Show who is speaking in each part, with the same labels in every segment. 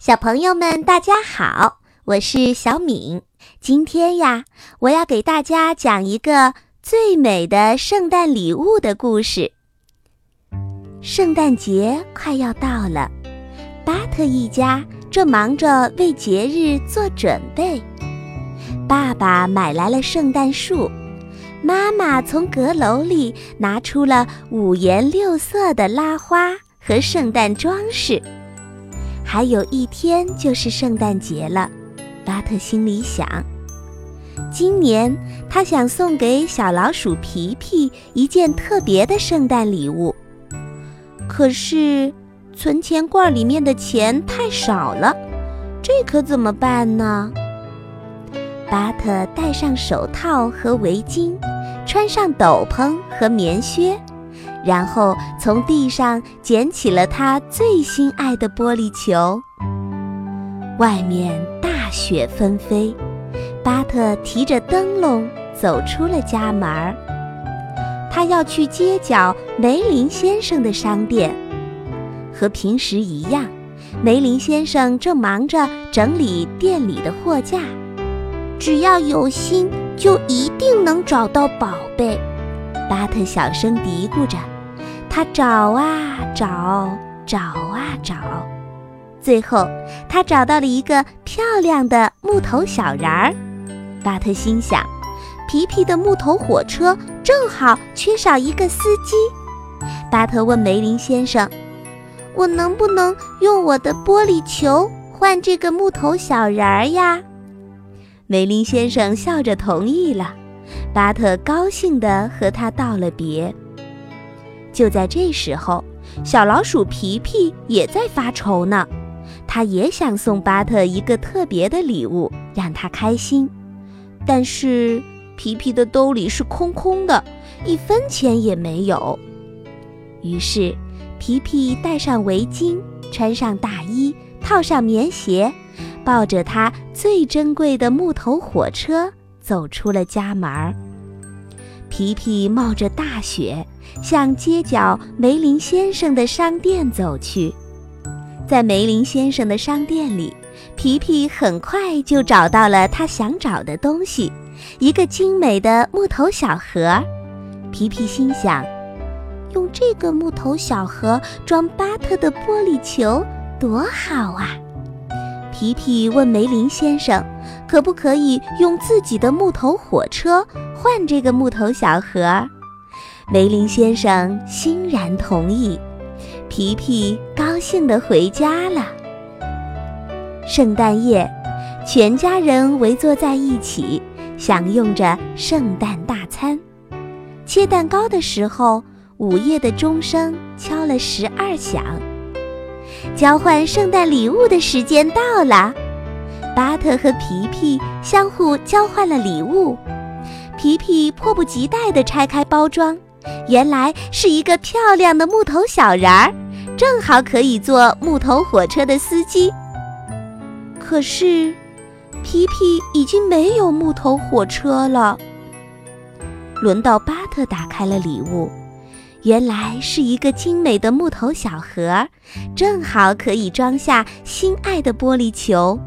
Speaker 1: 小朋友们，大家好，我是小敏。今天呀，我要给大家讲一个最美的圣诞礼物的故事。圣诞节快要到了，巴特一家正忙着为节日做准备。爸爸买来了圣诞树，妈妈从阁楼里拿出了五颜六色的拉花和圣诞装饰。还有一天就是圣诞节了，巴特心里想。今年他想送给小老鼠皮皮一件特别的圣诞礼物。可是，存钱罐里面的钱太少了，这可怎么办呢？巴特戴上手套和围巾，穿上斗篷和棉靴，然后从地上捡起了他最心爱的玻璃球。外面大雪纷飞，巴特提着灯笼走出了家门儿。他要去街角梅林先生的商店，和平时一样，梅林先生正忙着整理店里的货架。只要有心，就一定能找到宝贝。巴特小声嘀咕着，他找啊找，找啊找，最后他找到了一个漂亮的木头小人儿。巴特心想。皮皮的木头火车正好缺少一个司机。巴特问梅林先生：“我能不能用我的玻璃球换这个木头小人儿呀？”梅林先生笑着同意了。巴特高兴地和他道了别。就在这时候，小老鼠皮皮也在发愁呢。他也想送巴特一个特别的礼物，让他开心，但是。皮皮的兜里是空空的，一分钱也没有。于是，皮皮戴上围巾，穿上大衣，套上棉鞋，抱着他最珍贵的木头火车，走出了家门。皮皮冒着大雪，向街角梅林先生的商店走去。在梅林先生的商店里，皮皮很快就找到了他想找的东西。一个精美的木头小盒，皮皮心想：用这个木头小盒装巴特的玻璃球多好啊！皮皮问梅林先生：“可不可以用自己的木头火车换这个木头小盒？”梅林先生欣然同意。皮皮高兴地回家了。圣诞夜，全家人围坐在一起。享用着圣诞大餐，切蛋糕的时候，午夜的钟声敲了十二响。交换圣诞礼物的时间到了，巴特和皮皮相互交换了礼物。皮皮迫不及待地拆开包装，原来是一个漂亮的木头小人儿，正好可以做木头火车的司机。可是。皮皮已经没有木头火车了。轮到巴特打开了礼物，原来是一个精美的木头小盒，正好可以装下心爱的玻璃球。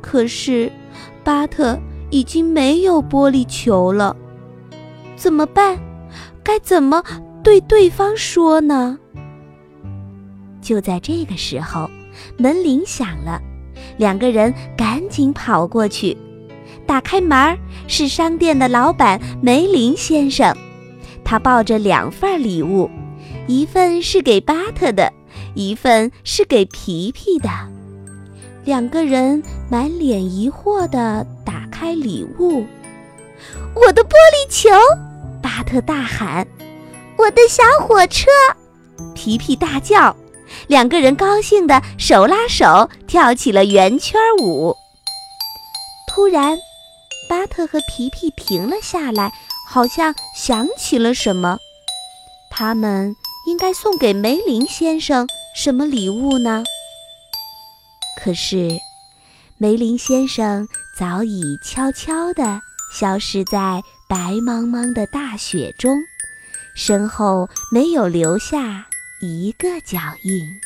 Speaker 1: 可是，巴特已经没有玻璃球了，怎么办？该怎么对对方说呢？就在这个时候，门铃响了。两个人赶紧跑过去，打开门，是商店的老板梅林先生。他抱着两份礼物，一份是给巴特的，一份是给皮皮的。两个人满脸疑惑地打开礼物，我的玻璃球！巴特大喊：“我的小火车！”皮皮大叫。两个人高兴地手拉手跳起了圆圈舞。突然，巴特和皮皮停了下来，好像想起了什么。他们应该送给梅林先生什么礼物呢？可是，梅林先生早已悄悄地消失在白茫茫的大雪中，身后没有留下。一个脚印。